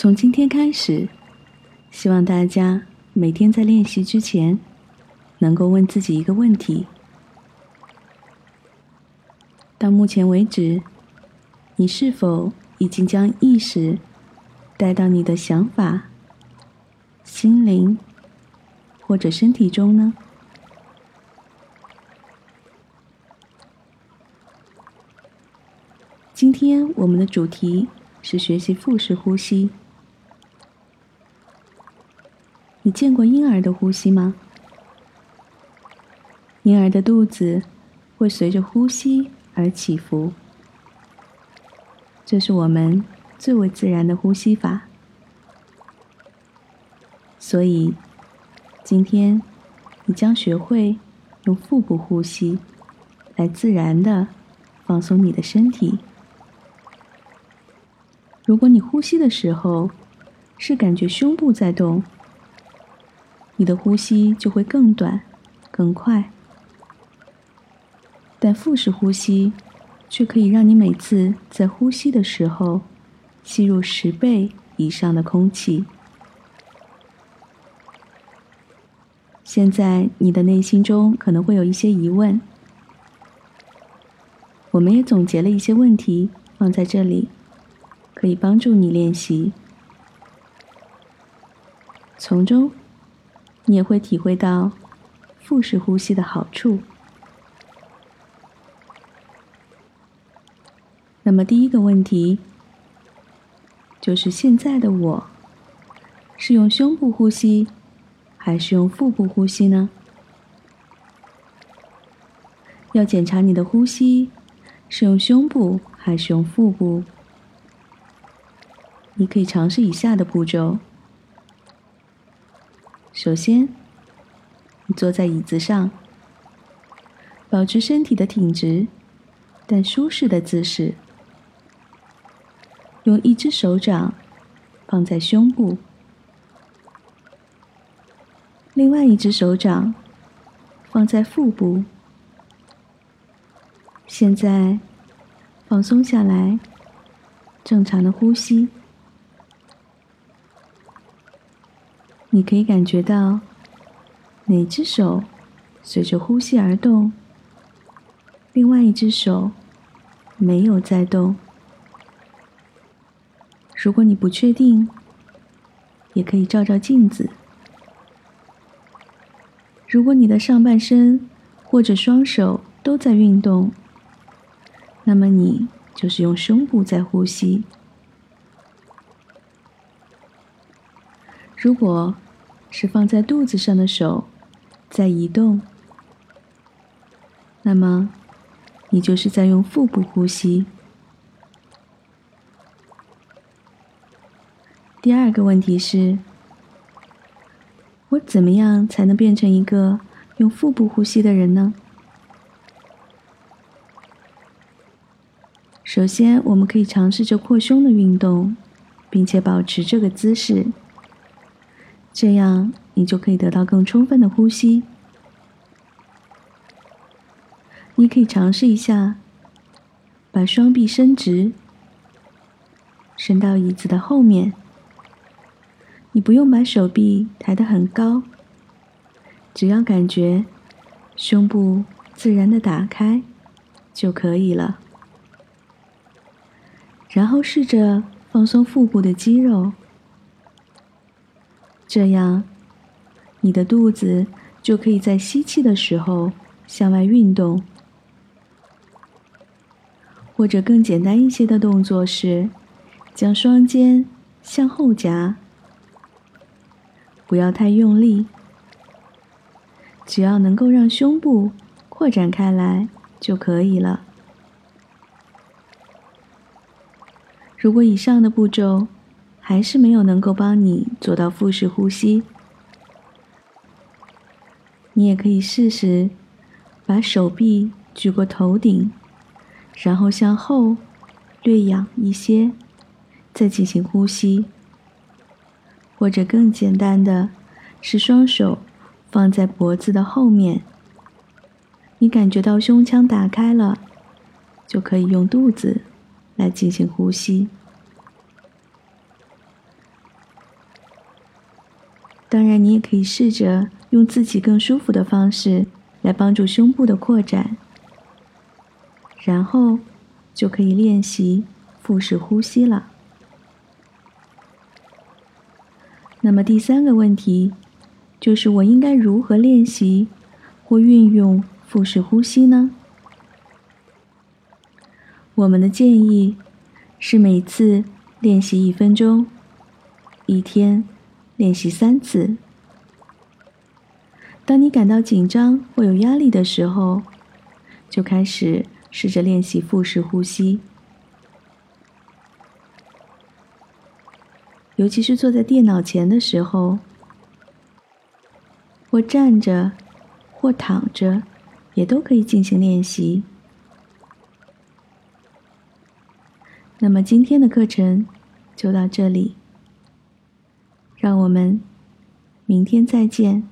从今天开始，希望大家每天在练习之前，能够问自己一个问题：到目前为止，你是否已经将意识带到你的想法、心灵或者身体中呢？今天我们的主题是学习腹式呼吸。你见过婴儿的呼吸吗？婴儿的肚子会随着呼吸而起伏，这是我们最为自然的呼吸法。所以，今天你将学会用腹部呼吸来自然的放松你的身体。如果你呼吸的时候是感觉胸部在动，你的呼吸就会更短、更快。但腹式呼吸却可以让你每次在呼吸的时候吸入十倍以上的空气。现在你的内心中可能会有一些疑问，我们也总结了一些问题放在这里。可以帮助你练习，从中你也会体会到腹式呼吸的好处。那么第一个问题就是：现在的我是用胸部呼吸，还是用腹部呼吸呢？要检查你的呼吸是用胸部还是用腹部。你可以尝试以下的步骤：首先，你坐在椅子上，保持身体的挺直但舒适的姿势，用一只手掌放在胸部，另外一只手掌放在腹部。现在放松下来，正常的呼吸。你可以感觉到哪只手随着呼吸而动，另外一只手没有在动。如果你不确定，也可以照照镜子。如果你的上半身或者双手都在运动，那么你就是用胸部在呼吸。如果是放在肚子上的手在移动，那么你就是在用腹部呼吸。第二个问题是：我怎么样才能变成一个用腹部呼吸的人呢？首先，我们可以尝试着扩胸的运动，并且保持这个姿势。这样，你就可以得到更充分的呼吸。你可以尝试一下，把双臂伸直，伸到椅子的后面。你不用把手臂抬得很高，只要感觉胸部自然的打开就可以了。然后试着放松腹部的肌肉。这样，你的肚子就可以在吸气的时候向外运动。或者更简单一些的动作是，将双肩向后夹，不要太用力，只要能够让胸部扩展开来就可以了。如果以上的步骤，还是没有能够帮你做到腹式呼吸，你也可以试试把手臂举过头顶，然后向后略仰一些，再进行呼吸。或者更简单的是双手放在脖子的后面，你感觉到胸腔打开了，就可以用肚子来进行呼吸。当然，你也可以试着用自己更舒服的方式来帮助胸部的扩展，然后就可以练习腹式呼吸了。那么第三个问题就是，我应该如何练习或运用腹式呼吸呢？我们的建议是每次练习一分钟，一天练习三次。当你感到紧张或有压力的时候，就开始试着练习腹式呼吸。尤其是坐在电脑前的时候，或站着，或躺着，也都可以进行练习。那么今天的课程就到这里，让我们明天再见。